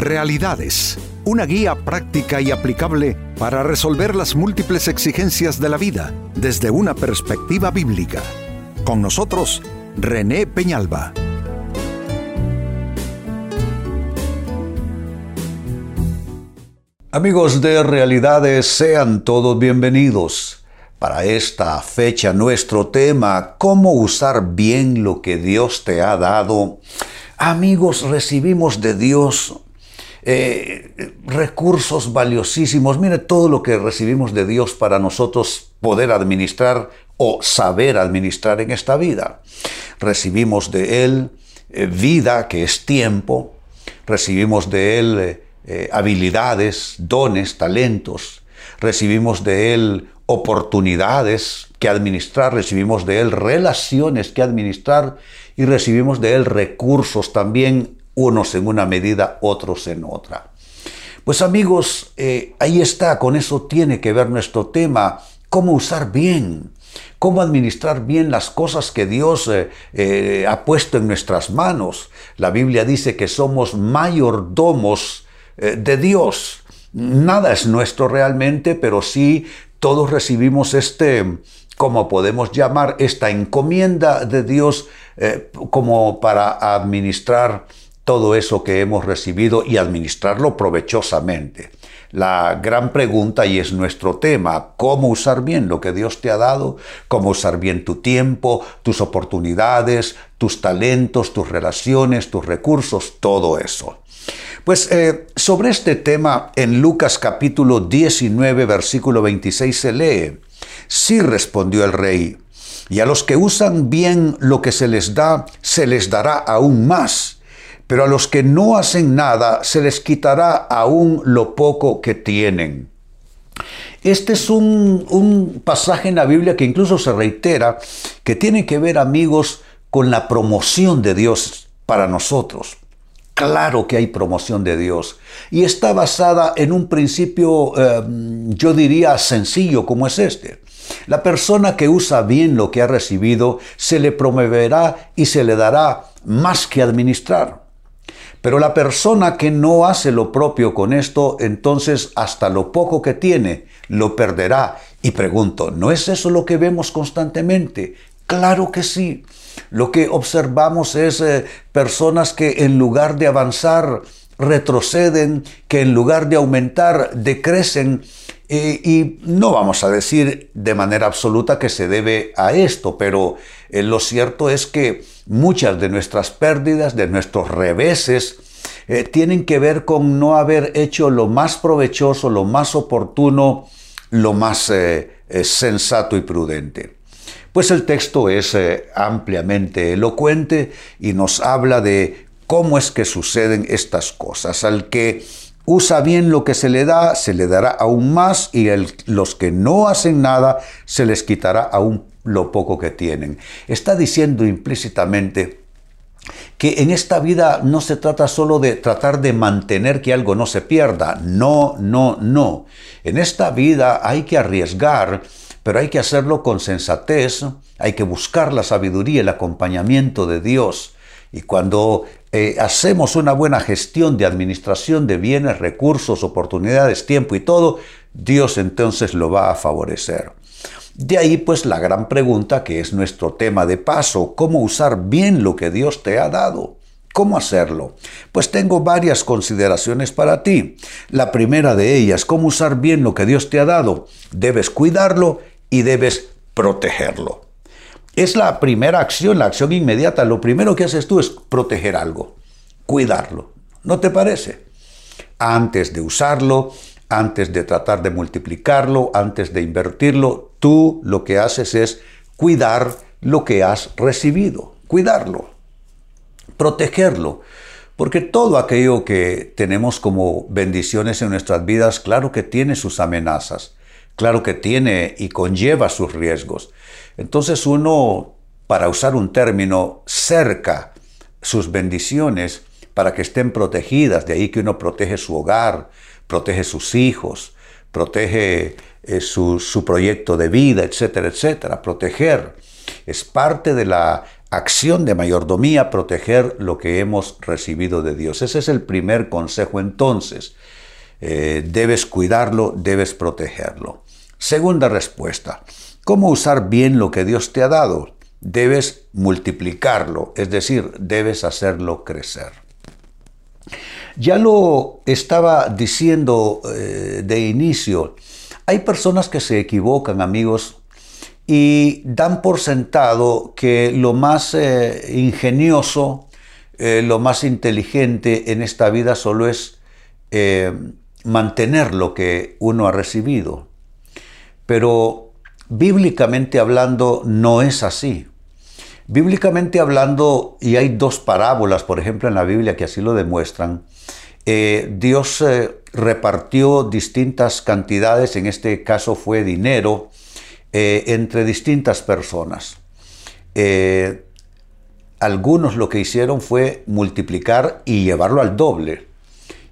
Realidades, una guía práctica y aplicable para resolver las múltiples exigencias de la vida desde una perspectiva bíblica. Con nosotros, René Peñalba. Amigos de Realidades, sean todos bienvenidos. Para esta fecha nuestro tema, cómo usar bien lo que Dios te ha dado. Amigos, recibimos de Dios eh, recursos valiosísimos. Mire todo lo que recibimos de Dios para nosotros poder administrar o saber administrar en esta vida. Recibimos de Él eh, vida, que es tiempo. Recibimos de Él... Eh, habilidades, dones, talentos. Recibimos de Él oportunidades que administrar, recibimos de Él relaciones que administrar y recibimos de Él recursos también, unos en una medida, otros en otra. Pues amigos, eh, ahí está, con eso tiene que ver nuestro tema, cómo usar bien, cómo administrar bien las cosas que Dios eh, ha puesto en nuestras manos. La Biblia dice que somos mayordomos eh, de Dios. Nada es nuestro realmente, pero sí todos recibimos este, como podemos llamar, esta encomienda de Dios eh, como para administrar todo eso que hemos recibido y administrarlo provechosamente. La gran pregunta, y es nuestro tema, cómo usar bien lo que Dios te ha dado, cómo usar bien tu tiempo, tus oportunidades, tus talentos, tus relaciones, tus recursos, todo eso. Pues eh, sobre este tema en Lucas capítulo 19 versículo 26 se lee, sí respondió el rey, y a los que usan bien lo que se les da, se les dará aún más, pero a los que no hacen nada, se les quitará aún lo poco que tienen. Este es un, un pasaje en la Biblia que incluso se reitera, que tiene que ver, amigos, con la promoción de Dios para nosotros. Claro que hay promoción de Dios y está basada en un principio, eh, yo diría, sencillo como es este. La persona que usa bien lo que ha recibido se le promoverá y se le dará más que administrar. Pero la persona que no hace lo propio con esto, entonces hasta lo poco que tiene lo perderá. Y pregunto, ¿no es eso lo que vemos constantemente? Claro que sí. Lo que observamos es eh, personas que en lugar de avanzar retroceden, que en lugar de aumentar decrecen. Eh, y no vamos a decir de manera absoluta que se debe a esto, pero eh, lo cierto es que muchas de nuestras pérdidas, de nuestros reveses, tienen que ver con no haber hecho lo más provechoso, lo más oportuno, lo más sensato y prudente. Pues el texto es eh, ampliamente elocuente y nos habla de cómo es que suceden estas cosas. Al que usa bien lo que se le da, se le dará aún más y el, los que no hacen nada, se les quitará aún lo poco que tienen. Está diciendo implícitamente que en esta vida no se trata solo de tratar de mantener que algo no se pierda. No, no, no. En esta vida hay que arriesgar pero hay que hacerlo con sensatez, hay que buscar la sabiduría, el acompañamiento de Dios. Y cuando eh, hacemos una buena gestión de administración de bienes, recursos, oportunidades, tiempo y todo, Dios entonces lo va a favorecer. De ahí pues la gran pregunta que es nuestro tema de paso, ¿cómo usar bien lo que Dios te ha dado? ¿Cómo hacerlo? Pues tengo varias consideraciones para ti. La primera de ellas, ¿cómo usar bien lo que Dios te ha dado? Debes cuidarlo y debes protegerlo. Es la primera acción, la acción inmediata. Lo primero que haces tú es proteger algo, cuidarlo. ¿No te parece? Antes de usarlo, antes de tratar de multiplicarlo, antes de invertirlo, tú lo que haces es cuidar lo que has recibido, cuidarlo protegerlo. Porque todo aquello que tenemos como bendiciones en nuestras vidas, claro que tiene sus amenazas, claro que tiene y conlleva sus riesgos. Entonces uno, para usar un término, cerca sus bendiciones para que estén protegidas. De ahí que uno protege su hogar, protege sus hijos, protege eh, su, proyecto de vida, etcétera, etcétera. Proteger es parte de la acción de mayordomía, proteger lo que hemos recibido de Dios. Ese es el primer consejo entonces. Eh, debes cuidarlo, debes protegerlo. Segunda respuesta, ¿cómo usar bien lo que Dios te ha dado? Debes multiplicarlo, es decir, debes hacerlo crecer. Ya lo estaba diciendo eh, de inicio, hay personas que se equivocan, amigos, y dan por sentado que lo más eh, ingenioso, eh, lo más inteligente en esta vida solo es eh, mantener lo que uno ha recibido. Pero bíblicamente hablando no es así. Bíblicamente hablando, y hay dos parábolas, por ejemplo, en la Biblia que así lo demuestran, Dios repartió distintas cantidades, en este caso fue dinero, eh, entre distintas personas. Eh, algunos lo que hicieron fue multiplicar y llevarlo al doble.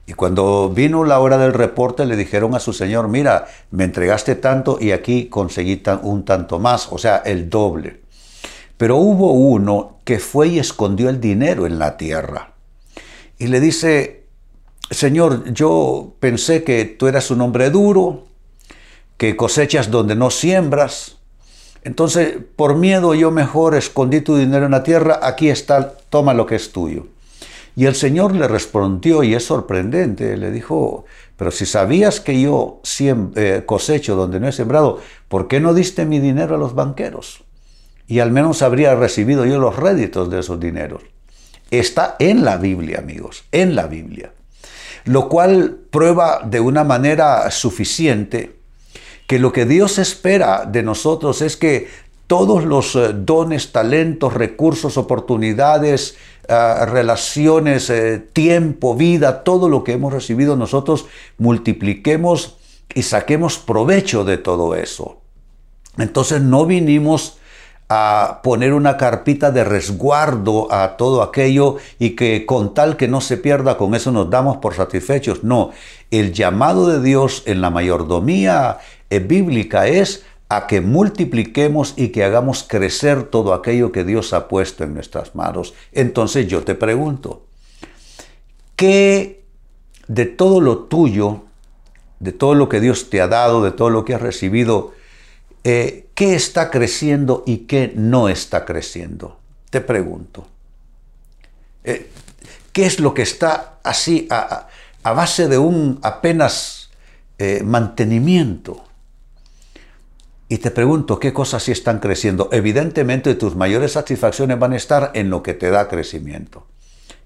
Y cuando vino la hora del reporte le dijeron a su señor, mira, me entregaste tanto y aquí conseguí un tanto más, o sea, el doble. Pero hubo uno que fue y escondió el dinero en la tierra. Y le dice, Señor, yo pensé que tú eras un hombre duro, que cosechas donde no siembras. Entonces, por miedo yo mejor escondí tu dinero en la tierra, aquí está, toma lo que es tuyo. Y el Señor le respondió, y es sorprendente, le dijo, pero si sabías que yo eh, cosecho donde no he sembrado, ¿por qué no diste mi dinero a los banqueros? Y al menos habría recibido yo los réditos de esos dineros. Está en la Biblia, amigos, en la Biblia. Lo cual prueba de una manera suficiente que lo que Dios espera de nosotros es que todos los eh, dones, talentos, recursos, oportunidades, eh, relaciones, eh, tiempo, vida, todo lo que hemos recibido nosotros, multipliquemos y saquemos provecho de todo eso. Entonces no vinimos a poner una carpita de resguardo a todo aquello y que con tal que no se pierda, con eso nos damos por satisfechos. No, el llamado de Dios en la mayordomía eh, bíblica es a que multipliquemos y que hagamos crecer todo aquello que Dios ha puesto en nuestras manos. Entonces yo te pregunto, ¿qué de todo lo tuyo, de todo lo que Dios te ha dado, de todo lo que has recibido, eh, qué está creciendo y qué no está creciendo? Te pregunto. Eh, ¿Qué es lo que está así a, base de un apenas mantenimiento? Y te pregunto, ¿qué cosas sí están creciendo? Evidentemente tus mayores satisfacciones van a estar en lo que te da crecimiento,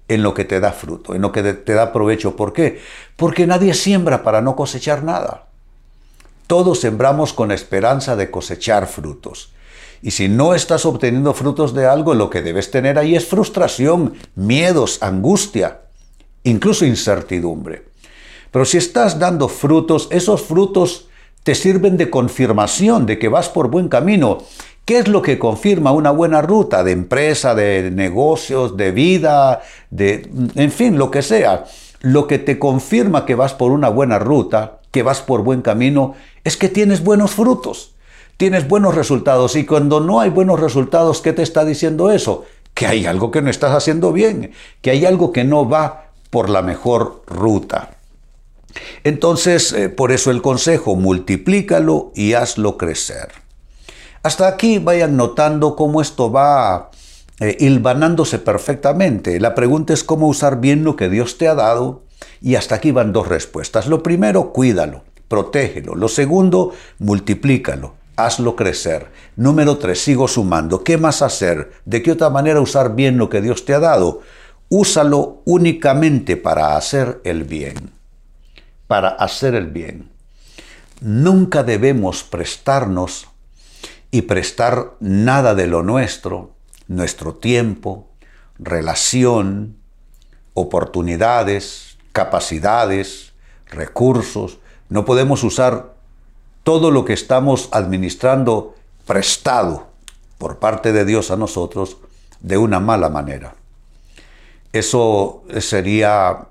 en lo que te da fruto, en lo que te da provecho. ¿Por qué? Porque nadie siembra para no cosechar nada. Todos sembramos con esperanza de cosechar frutos. Y si no estás obteniendo frutos de algo, lo que debes tener ahí es frustración, miedos, angustia, incluso incertidumbre. Pero si estás dando frutos, esos frutos te sirven de confirmación de que vas por buen camino. ¿Qué es lo que confirma una buena ruta de empresa, de negocios, de vida, de, en fin, lo que sea? Lo que te confirma que vas por una buena ruta, que vas por buen camino, es que tienes buenos frutos, tienes buenos resultados. Y cuando no hay buenos resultados, ¿qué te está diciendo eso? Que hay algo que no estás haciendo bien, que hay algo que no va por la mejor ruta. Entonces, eh, por eso el consejo, multiplícalo y hazlo crecer. Hasta aquí vayan notando cómo esto va eh, hilvanándose perfectamente. La pregunta es cómo usar bien lo que Dios te ha dado y hasta aquí van dos respuestas. Lo primero, cuídalo, protégelo. Lo segundo, multiplícalo, hazlo crecer. Número tres, sigo sumando. ¿Qué más hacer? ¿De qué otra manera usar bien lo que Dios te ha dado? Úsalo únicamente para hacer el bien para hacer el bien. Nunca debemos prestarnos y prestar nada de lo nuestro, nuestro tiempo, relación, oportunidades, capacidades, recursos. No podemos usar todo lo que estamos administrando prestado por parte de Dios a nosotros de una mala manera. Eso sería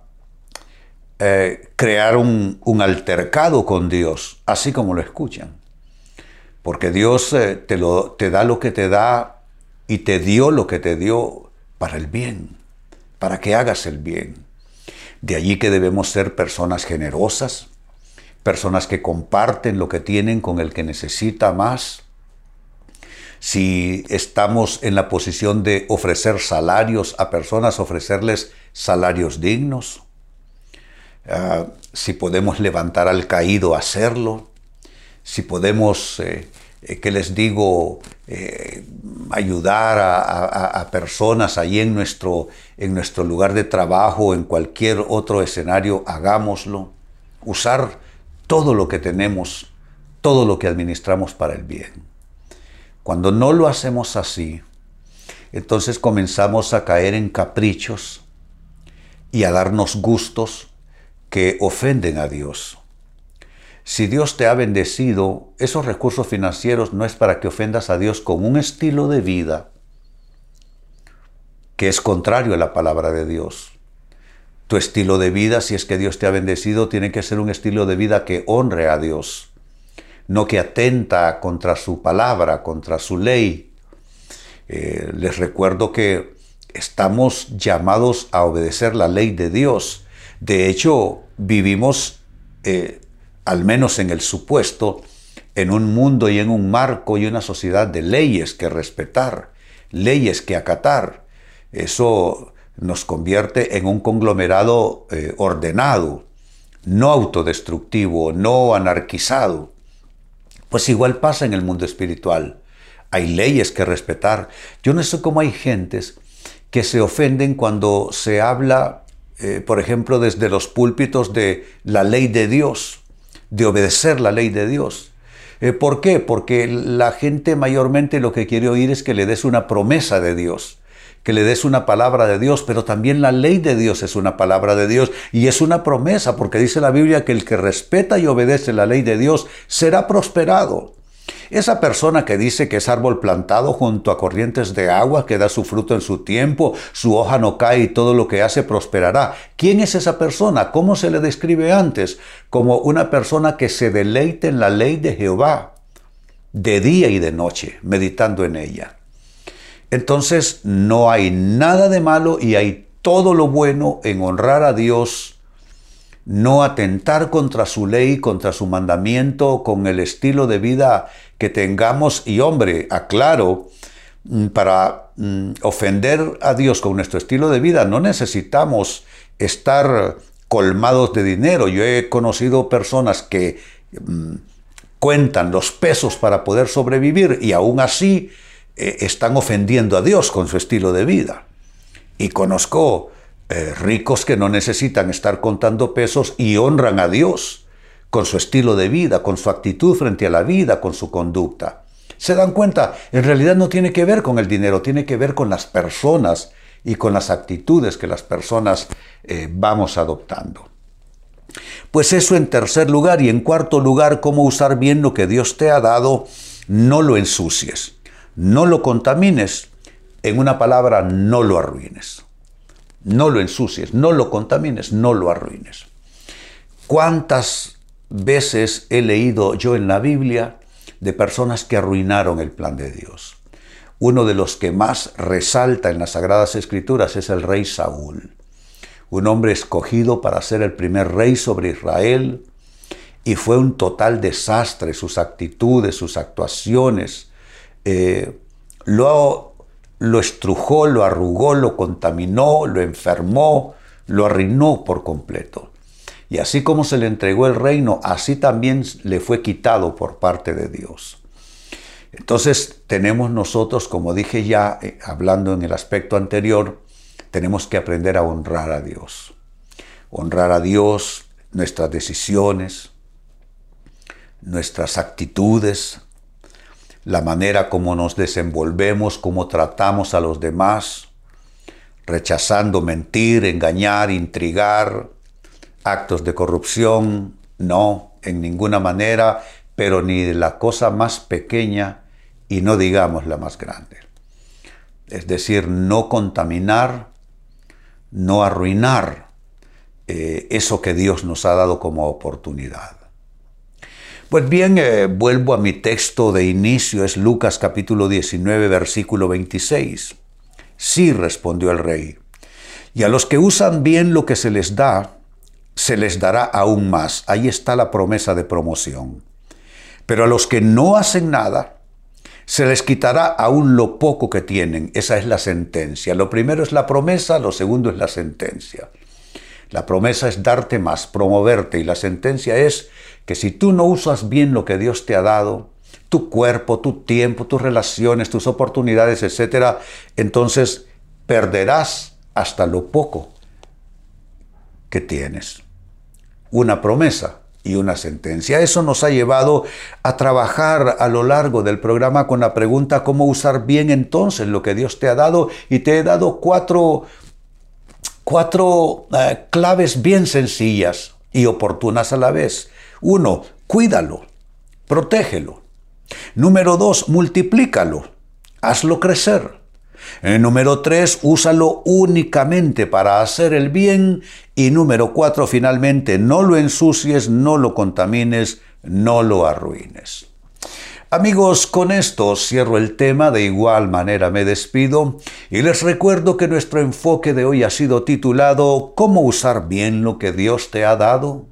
eh, crear un, altercado con Dios, así como lo escuchan. Porque Dios eh, te, lo, te da lo que te da y te dio lo que te dio para el bien, para que hagas el bien. De allí que debemos ser personas generosas, personas que comparten lo que tienen con el que necesita más. Si estamos en la posición de ofrecer salarios a personas, ofrecerles salarios dignos. Ah, si podemos levantar al caído, hacerlo. Si podemos, eh, eh, ¿qué les digo?, eh, ayudar a, personas ahí en nuestro, en nuestro lugar de trabajo en cualquier otro escenario, hagámoslo. Usar todo lo que tenemos, todo lo que administramos para el bien. Cuando no lo hacemos así, entonces comenzamos a caer en caprichos y a darnos gustos que ofenden a Dios. Si Dios te ha bendecido, esos recursos financieros no es para que ofendas a Dios con un estilo de vida que es contrario a la palabra de Dios. Tu estilo de vida, si es que Dios te ha bendecido, tiene que ser un estilo de vida que honre a Dios, no que atenta contra su palabra, contra su ley. Eh, les recuerdo que estamos llamados a obedecer la ley de Dios. De hecho, vivimos, eh, al menos en el supuesto, en un mundo y en un marco y una sociedad de leyes que respetar, leyes que acatar. Eso nos convierte en un conglomerado eh, ordenado, no autodestructivo, no anarquizado. Pues igual pasa en el mundo espiritual. Hay leyes que respetar. Yo no sé cómo hay gentes que se ofenden cuando se habla, eh, por ejemplo, desde los púlpitos de la ley de Dios, de obedecer la ley de Dios. Eh, ¿Por qué? Porque la gente mayormente lo que quiere oír es que le des una promesa de Dios que le des una palabra de Dios, pero también la ley de Dios es una palabra de Dios y es una promesa, porque dice la Biblia que el que respeta y obedece la ley de Dios será prosperado. Esa persona que dice que es árbol plantado junto a corrientes de agua, que da su fruto en su tiempo, su hoja no cae y todo lo que hace prosperará. ¿Quién es esa persona? ¿Cómo se le describe antes? Como una persona que se deleite en la ley de Jehová, de día y de noche, meditando en ella. Entonces no hay nada de malo y hay todo lo bueno en honrar a Dios, no atentar contra su ley, contra su mandamiento, con el estilo de vida que tengamos. Y hombre, aclaro, mm, para mm, ofender a Dios con nuestro estilo de vida no necesitamos estar colmados de dinero. Yo he conocido personas que mm, cuentan los pesos para poder sobrevivir y aún así eh, están ofendiendo a Dios con su estilo de vida. Y conozco eh, ricos que no necesitan estar contando pesos y honran a Dios con su estilo de vida, con su actitud frente a la vida, con su conducta. Se dan cuenta, en realidad no tiene que ver con el dinero, tiene que ver con las personas y con las actitudes que las personas eh, vamos adoptando. Pues eso en tercer lugar y en cuarto lugar, cómo usar bien lo que Dios te ha dado, no lo ensucies no lo contamines, en una palabra, no lo arruines. No lo ensucies, no lo contamines, no lo arruines. ¿Cuántas veces he leído yo en la Biblia de personas que arruinaron el plan de Dios? Uno de los que más resalta en las Sagradas Escrituras es el rey Saúl, un hombre escogido para ser el primer rey sobre Israel, y fue un total desastre sus actitudes, sus actuaciones, eh, lo, lo estrujó, lo arrugó, lo contaminó, lo enfermó, lo arruinó por completo. Y así como se le entregó el reino, así también le fue quitado por parte de Dios. Entonces tenemos nosotros, como dije ya, eh, hablando en el aspecto anterior, tenemos que aprender a honrar a Dios. Honrar a Dios, nuestras decisiones, nuestras actitudes, la manera como nos desenvolvemos, cómo tratamos a los demás, rechazando mentir, engañar, intrigar, actos de corrupción, no, en ninguna manera, pero ni la cosa más pequeña y no digamos la más grande. Es decir, no contaminar, no arruinar eh, eso que Dios nos ha dado como oportunidad. Pues bien, eh, vuelvo a mi texto de inicio, es Lucas capítulo 19, versículo 26. Sí, respondió el rey, y a los que usan bien lo que se les da, se les dará aún más. Ahí está la promesa de promoción. Pero a los que no hacen nada, se les quitará aún lo poco que tienen. Esa es la sentencia. Lo primero es la promesa, lo segundo es la sentencia. La promesa es darte más, promoverte y la sentencia es que si tú no usas bien lo que Dios te ha dado, tu cuerpo, tu tiempo, tus relaciones, tus oportunidades, etc., entonces perderás hasta lo poco que tienes. Una promesa y una sentencia. Eso nos ha llevado a trabajar a lo largo del programa con la pregunta cómo usar bien entonces lo que Dios te ha dado y te he dado cuatro, cuatro eh, claves bien sencillas y oportunas a la vez. Uno, cuídalo, protégelo. Número dos, multiplícalo, hazlo crecer. Eh, número tres, úsalo únicamente para hacer el bien. Y número cuatro, finalmente, no lo ensucies, no lo contamines, no lo arruines. Amigos, con esto cierro el tema, de igual manera me despido y les recuerdo que nuestro enfoque de hoy ha sido titulado ¿Cómo usar bien lo que Dios te ha dado?